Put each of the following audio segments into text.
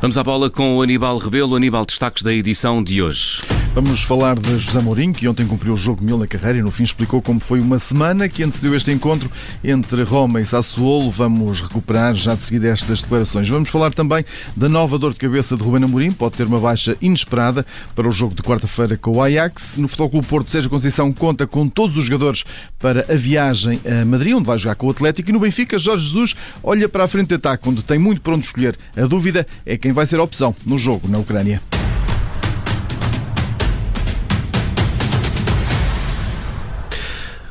Vamos à bola com o Aníbal Rebelo. Aníbal, destaques da edição de hoje. Vamos falar de José Mourinho, que ontem cumpriu o jogo mil na carreira e no fim explicou como foi uma semana que antecedeu este encontro entre Roma e Sassuolo. Vamos recuperar já de seguida estas declarações. Vamos falar também da nova dor de cabeça de Ruben Amorim, pode ter uma baixa inesperada para o jogo de quarta-feira com o Ajax. No Futebol Clube Porto, Sérgio Conceição conta com todos os jogadores para a viagem a Madrid, onde vai jogar com o Atlético. E no Benfica, Jorge Jesus olha para a frente de ataque, onde tem muito pronto escolher. A dúvida é quem vai ser a opção no jogo na Ucrânia.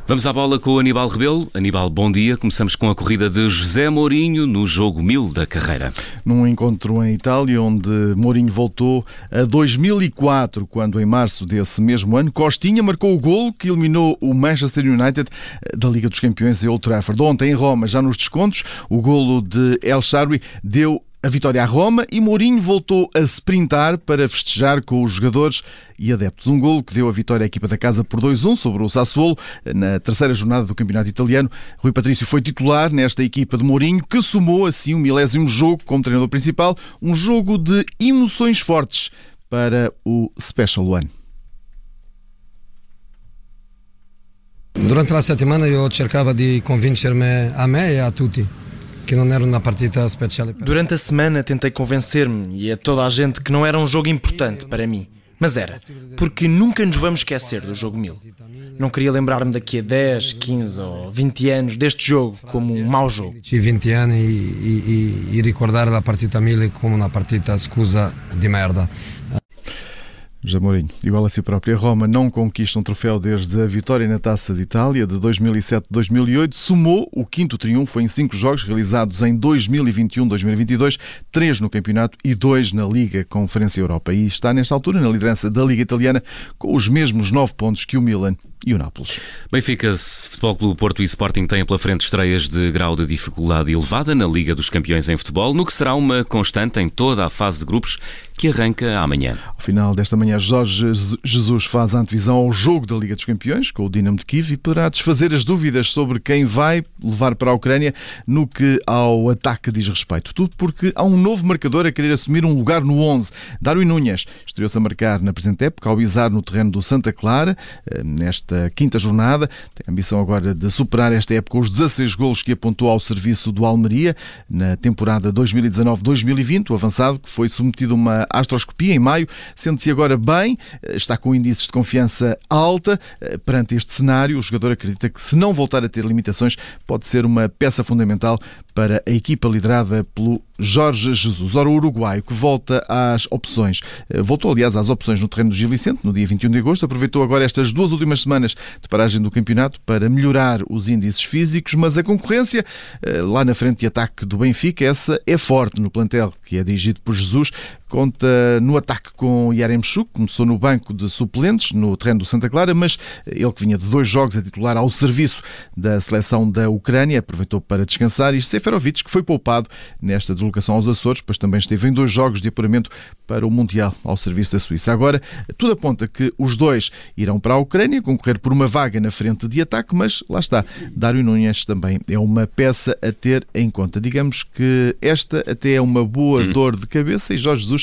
Vamos à bola com o Aníbal Rebelo. Aníbal, bom dia. Começamos com a corrida de José Mourinho no jogo 1000 da carreira. Num encontro em Itália, onde Mourinho voltou a 2004, quando em março desse mesmo ano, Costinha marcou o gol que eliminou o Manchester United da Liga dos Campeões em Old Trafford. Ontem em Roma, já nos descontos, o golo de El Shaarawy deu a vitória à Roma e Mourinho voltou a sprintar para festejar com os jogadores e adeptos. Um golo que deu a vitória à equipa da casa por 2-1 sobre o Sassuolo na terceira jornada do Campeonato Italiano. Rui Patrício foi titular nesta equipa de Mourinho, que somou assim um milésimo jogo como treinador principal, um jogo de emoções fortes para o Special One. Durante a settimana eu cercava de convincer-me a me e a tutti que não era uma partida especial. Durante a semana tentei convencer-me e a toda a gente que não era um jogo importante para mim. Mas era, porque nunca nos vamos esquecer do jogo 1000. Não queria lembrar-me daqui a 10, 15 ou 20 anos deste jogo como um mau jogo. 20 anos e, e, e recordar a partida 1000 como uma partida scusa de merda. José Mourinho, igual a si próprio, a Roma não conquista um troféu desde a vitória na Taça de Itália de 2007-2008. Somou o quinto triunfo em cinco jogos realizados em 2021-2022, três no campeonato e dois na Liga Conferência Europa. E está nesta altura na liderança da Liga Italiana com os mesmos nove pontos que o Milan e o Nápoles. Benfica, Futebol Clube Porto e Sporting têm pela frente estreias de grau de dificuldade elevada na Liga dos Campeões em futebol, no que será uma constante em toda a fase de grupos que arranca amanhã. Ao final desta manhã, Jorge Jesus faz a antevisão ao jogo da Liga dos Campeões com o Dinamo de Kiev e poderá desfazer as dúvidas sobre quem vai levar para a Ucrânia no que ao ataque diz respeito. Tudo porque há um novo marcador a querer assumir um lugar no 11. Darwin Núñez estreou-se a marcar na presente época ao bizar no terreno do Santa Clara, eh, nesta quinta jornada. Tem a ambição agora de superar esta época os 16 golos que apontou ao serviço do Almeria na temporada 2019-2020. O avançado que foi submetido a uma astroscopia em maio, sente-se agora bem, está com índices de confiança alta. Perante este cenário, o jogador acredita que, se não voltar a ter limitações, pode ser uma peça fundamental para a equipa liderada pelo Jorge Jesus. Ora, o Uruguai, que volta às opções, eh, voltou aliás às opções no terreno do Gil Vicente, no dia 21 de agosto, aproveitou agora estas duas últimas semanas de paragem do campeonato para melhorar os índices físicos, mas a concorrência eh, lá na frente de ataque do Benfica, essa é forte no plantel, que é dirigido por Jesus, conta no ataque com Yaremchuk, começou no banco de suplentes no terreno do Santa Clara, mas ele que vinha de dois jogos a titular ao serviço da seleção da Ucrânia, aproveitou para descansar e Seferovic, que foi poupado nesta deslocação aos Açores, pois também esteve em dois jogos de apuramento para o Mundial ao serviço da Suíça. Agora, tudo aponta que os dois irão para a Ucrânia concorrer por uma vaga na frente de ataque, mas lá está, Dário Nunes também é uma peça a ter em conta. Digamos que esta até é uma boa hum. dor de cabeça e Jorge Jesus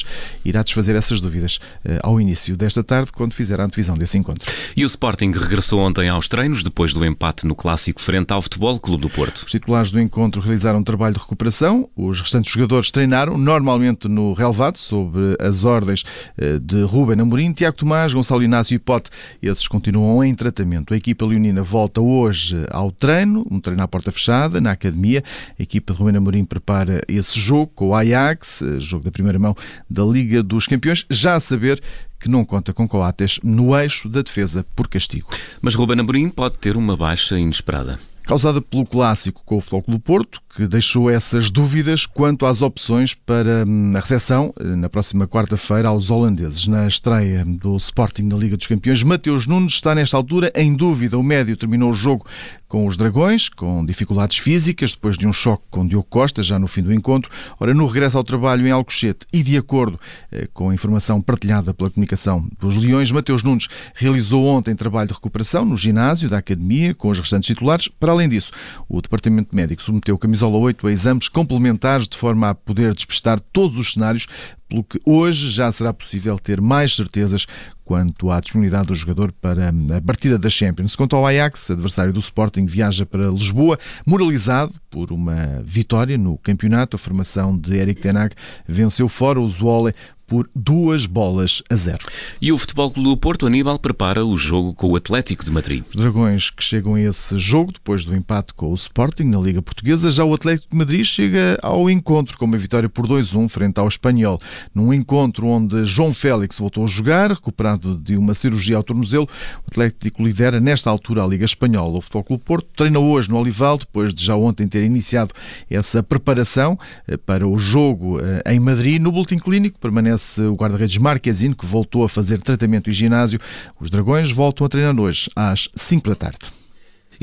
irá desfazer essas dúvidas uh, ao início desta tarde, quando fizer a antevisão desse encontro. E o Sporting regressou ontem aos treinos depois do empate no clássico frente ao Futebol Clube do Porto. Os titulares do encontro realizaram um trabalho de recuperação. Os restantes jogadores treinaram normalmente no relevado, sob as ordens uh, de Ruben Amorim, Tiago Tomás, Gonçalo Inácio e Pote. Esses continuam em tratamento. A equipa leonina volta hoje ao treino, um treino à porta fechada, na academia. A equipa de Ruben Amorim prepara esse jogo com o Ajax, eh, jogo da primeira mão da Liga dos Campeões, já a saber que não conta com Coates no eixo da defesa por castigo. Mas Ruben Amorim pode ter uma baixa inesperada causada pelo clássico com o Futebol do Porto, que deixou essas dúvidas quanto às opções para hum, a recepção eh, na próxima quarta-feira aos holandeses. Na estreia do Sporting na Liga dos Campeões, Mateus Nunes está nesta altura em dúvida. O médio terminou o jogo com os Dragões, com dificuldades físicas, depois de um choque com Diogo Costa, já no fim do encontro. Ora, no regresso ao trabalho em Alcochete e de acordo eh, com a informação partilhada pela comunicação dos Leões, Mateus Nunes realizou ontem trabalho de recuperação no ginásio da Academia com os restantes titulares. Para além disso, o Departamento Médico submeteu camisola camisola 8 a exames complementares de forma a poder despistar todos os cenários, pelo que hoje já será possível ter mais certezas quanto à disponibilidade do jogador para a partida da Champions. Quanto ao Ajax, adversário do Sporting, viaja para Lisboa, moralizado por uma vitória no campeonato. A formação de Eric Tenag venceu fora o Zwolle por duas bolas a zero. E o Futebol Clube do Porto, Aníbal, prepara o jogo com o Atlético de Madrid. Os Dragões que chegam a esse jogo depois do empate com o Sporting na Liga Portuguesa, já o Atlético de Madrid chega ao encontro com uma vitória por 2-1 frente ao Espanhol. Num encontro onde João Félix voltou a jogar, recuperado de uma cirurgia ao tornozelo, o Atlético lidera nesta altura a Liga Espanhola. O Futebol Clube Porto treina hoje no Olival, depois de já ontem ter iniciado essa preparação eh, para o jogo eh, em Madrid. No boletim clínico permanece o guarda-redes Marquezine, que voltou a fazer tratamento em ginásio. Os Dragões voltam a treinar hoje às 5 da tarde.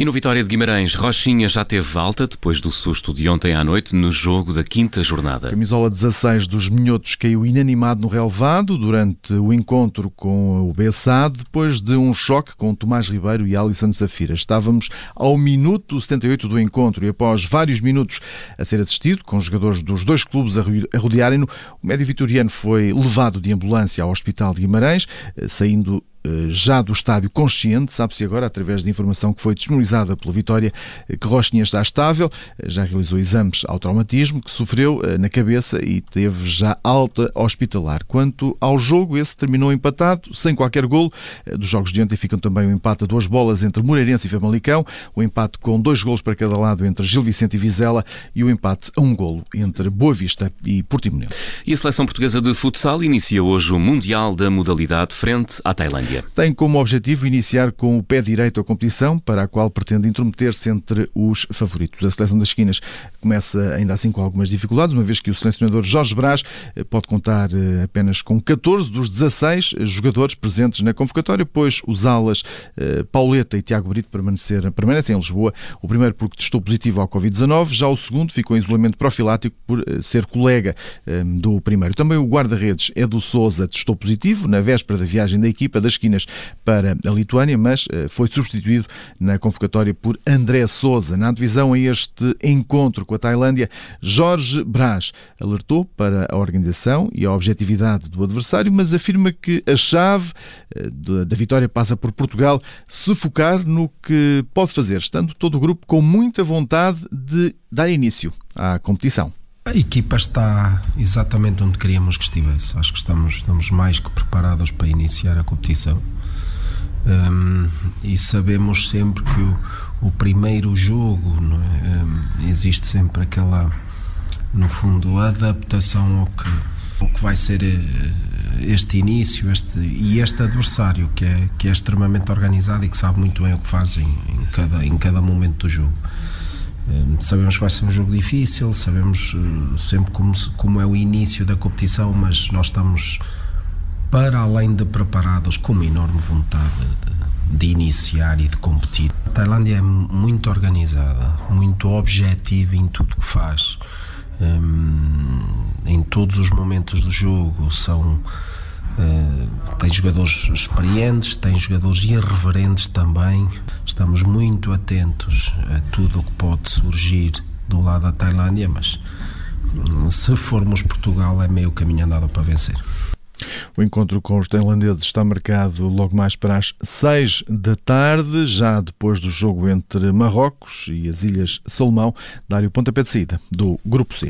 E no Vitória de Guimarães, Rochinha já teve alta depois do susto de ontem à noite no jogo da quinta jornada. Camisola 16 dos Minhotos caiu inanimado no relevado durante o encontro com o Bessade, depois de um choque com Tomás Ribeiro e Alisson Safira. Estávamos ao minuto 78 do encontro e após vários minutos a ser assistido, com jogadores dos dois clubes a rodearem-no, o médio vitoriano foi levado de ambulância ao Hospital de Guimarães, eh, saindo já do estádio consciente, sabe-se agora, através de informação que foi disponibilizada pela Vitória, eh, que Rochinha está estável, eh, já realizou exames ao traumatismo que sofreu na cabeça e teve já alta hospitalar. Quanto ao jogo, esse terminou empatado, sem qualquer golo. Dos jogos de ontem ficam também o empate a duas bolas entre Moreirense e Famalicão, o empate com dois golos para cada lado entre Gil Vicente e Vizela e o empate a um golo entre Boa Vista e Portimonense. E a seleção portuguesa de futsal inicia hoje o Mundial da modalidade frente à Tailândia. Tem como objetivo iniciar com o pé direito a competição, para a qual pretende intrometer-se entre os favoritos. A seleção das esquinas começa ainda assim com algumas dificuldades, uma vez que o selecionador Jorge Brás eh, pode contar eh, apenas com 14 dos 16 jogadores presentes na convocatória, pois os alas eh, Pauleta e Tiago Brito permanecem em Lisboa. O primeiro porque testou positivo ao Covid-19, já o segundo ficou em isolamento profilático por ser colega do primeiro. Também o guarda-redes Edu Souza testou positivo na véspera da viagem da equipa das esquinas para a Lituânia, mas eh, foi substituído na convocatória por André Souza. Na divisão a este encontro com a Tailândia, Jorge Brás alertou para a organização e a objetividade do adversário, mas afirma que a chave eh, da vitória passa por Portugal se focar no que pode fazer, estando todo o grupo com muita vontade de dar início à competição. A equipa está exatamente onde queríamos que estivesse. Acho que estamos, estamos mais que preparados para iniciar a competição. Um, e sabemos sempre que o, o primeiro jogo é? um, existe sempre aquela, no fundo, adaptação ao que, ao que vai ser eh, este início este, e este adversário que é, que é extremamente organizado e que sabe muito bem o que faz em, em cada, em cada momento do jogo. Sabemos que vai ser um jogo difícil, sabemos eh, sempre como, como é o início da competição, mas nós estamos para além de preparados, com uma enorme vontade de, de iniciar e de competir. A Tailândia é muito organizada, muito objetiva em tudo que faz. Um, em todos os momentos do jogo são uh, tem jogadores experientes, tem jogadores irreverentes também. Estamos muito atentos a tudo o que pode surgir do lado da Tailândia, mas hum, se formos Portugal é meio caminho andado para vencer. O encontro com os tailandeses está marcado logo mais para as 6 da tarde, já depois do jogo entre Marrocos e as Ilhas Salomão, dário pontapé de saída do Grupo C.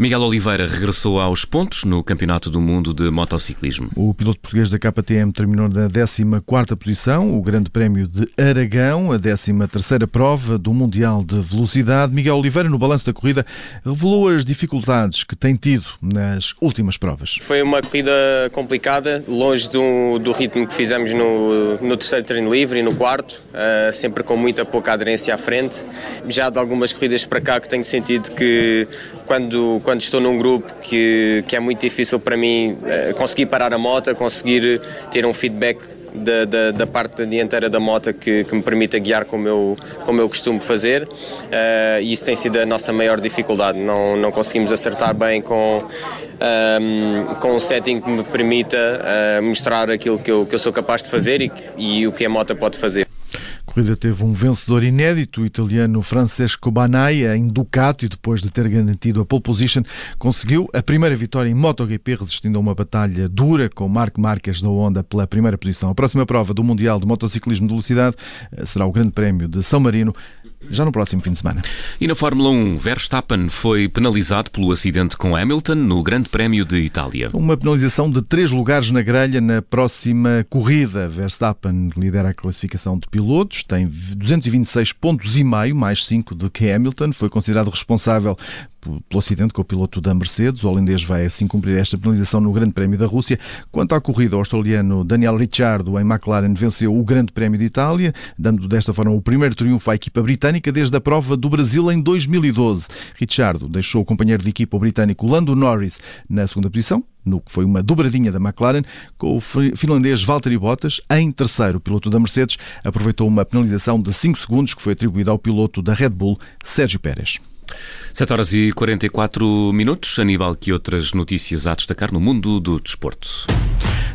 Miguel Oliveira regressou aos pontos no Campeonato do Mundo de Motociclismo. O piloto português da KTM terminou na 14ª posição, o Grande Prémio de Aragão, a 13ª prova do Mundial de Velocidade. Miguel Oliveira, no balanço da corrida, revelou as dificuldades que tem tido nas últimas provas. Foi uma corrida complicada, longe do, do ritmo que fizemos no, no terceiro treino livre e no quarto, uh, sempre com muita pouca aderência à frente. Já de algumas corridas para cá que tenho sentido que quando, quando estou num grupo que, que é muito difícil para mim uh, conseguir parar a moto, conseguir ter um feedback da, da, da, parte dianteira da moto que, que, me permita guiar como eu, como eu costumo fazer uh, e isso tem sido a nossa maior dificuldade. Não, não conseguimos acertar bem com, um, com um setting que me permita uh, mostrar aquilo que eu, que eu sou capaz de fazer e, e o que a moto pode fazer. Corrida teve um vencedor inédito, o italiano Francesco Banai, em Ducati, depois de ter garantido a pole position, conseguiu a primeira vitória em MotoGP, resistindo a uma batalha dura com Marc Marques da Honda pela primeira posição. A próxima prova do Mundial de Motociclismo de Velocidade eh, será o Grande Prémio de São Marino, já no próximo fim de semana. E na Fórmula 1, Verstappen foi penalizado pelo acidente com Hamilton no Grande Prémio de Itália. Uma penalização de três lugares na grelha na próxima corrida. Verstappen lidera a classificação de pilotos, tem 226 pontos e meio, mais 5 do que Hamilton. Foi considerado responsável pelo acidente com o piloto da Mercedes. O holandês vai assim cumprir esta penalização no Grande Prémio da Rússia. Quanto à corrida, o australiano Daniel Ricciardo em McLaren venceu o Grande Prémio de Itália, dando desta forma o primeiro triunfo à equipa britânica desde a prova do Brasil em 2012. Ricciardo deixou o companheiro de equipa britânico Lando Norris na segunda posição, no que foi uma dobradinha da McLaren, com o finlandês Valtteri Bottas em terceiro. O piloto da Mercedes aproveitou uma penalização de 5 segundos que foi atribuída ao piloto da Red Bull, Sérgio Pérez. 7 horas e 44 minutos. Aníbal, que outras notícias há a destacar no mundo do desporto?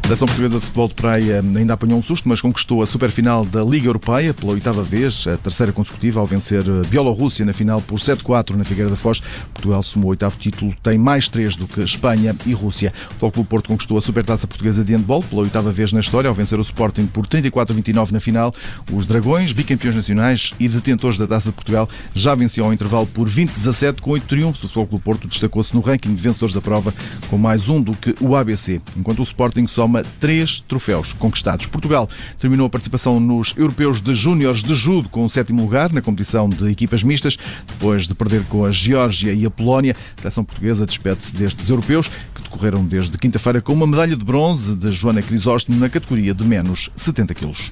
A Seleção Portuguesa de Futebol de Praia ainda apanhou um susto, mas conquistou a superfinal da Liga Europeia pela oitava vez, a terceira consecutiva, ao vencer a Bielorrússia na final por 7-4 na Figueira da Foz. Portugal somou o oitavo título, tem mais três do que Espanha e Rússia. O Clube Porto conquistou a Supertaça Portuguesa de Handball pela oitava vez na história, ao vencer o Sporting por 34-29 na final. Os Dragões, bicampeões nacionais e detentores da Taça de Portugal, já venciam ao intervalo por 20-17 com oito triunfos. O Futebol Clube Porto destacou-se no ranking de vencedores da prova com mais um do que o ABC, enquanto o Sporting soma soma três troféus conquistados. Portugal terminou a participação nos Europeus de Júniores de Judo com o sétimo lugar na competição de equipas mistas, depois de perder com a Geórgia e a Polónia. A seleção portuguesa despede-se destes europeus, que decorreram desde quinta-feira com uma medalha de bronze de Joana Crisóstomo na categoria de menos 70 quilos.